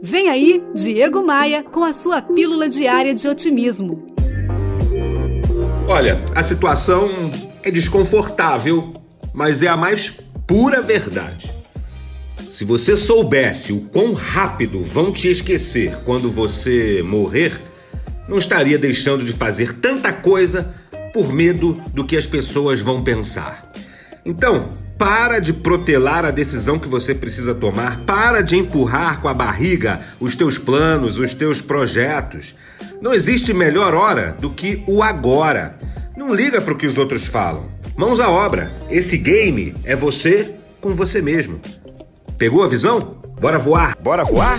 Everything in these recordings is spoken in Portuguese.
Vem aí, Diego Maia, com a sua pílula diária de otimismo. Olha, a situação é desconfortável, mas é a mais pura verdade. Se você soubesse o quão rápido vão te esquecer quando você morrer, não estaria deixando de fazer tanta coisa por medo do que as pessoas vão pensar. Então, para de protelar a decisão que você precisa tomar, para de empurrar com a barriga os teus planos, os teus projetos. Não existe melhor hora do que o agora. Não liga para o que os outros falam. Mãos à obra. Esse game é você com você mesmo. Pegou a visão? Bora voar! Bora voar?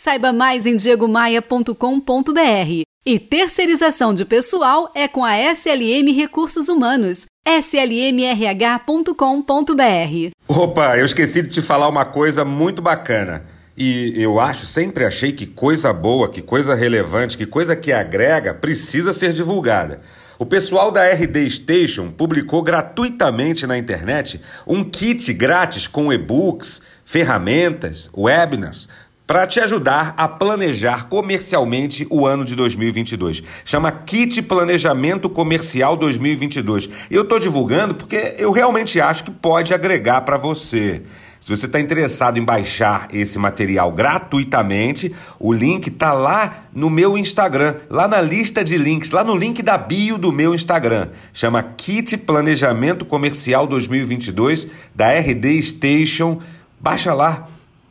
Saiba mais em diegomaia.com.br. E terceirização de pessoal é com a SLM Recursos Humanos, slmrh.com.br. Opa, eu esqueci de te falar uma coisa muito bacana. E eu acho, sempre achei que coisa boa, que coisa relevante, que coisa que agrega precisa ser divulgada. O pessoal da RD Station publicou gratuitamente na internet um kit grátis com e-books, ferramentas, webinars para te ajudar a planejar comercialmente o ano de 2022. Chama Kit Planejamento Comercial 2022. E eu estou divulgando porque eu realmente acho que pode agregar para você. Se você está interessado em baixar esse material gratuitamente, o link está lá no meu Instagram, lá na lista de links, lá no link da bio do meu Instagram. Chama Kit Planejamento Comercial 2022 da RD Station. Baixa lá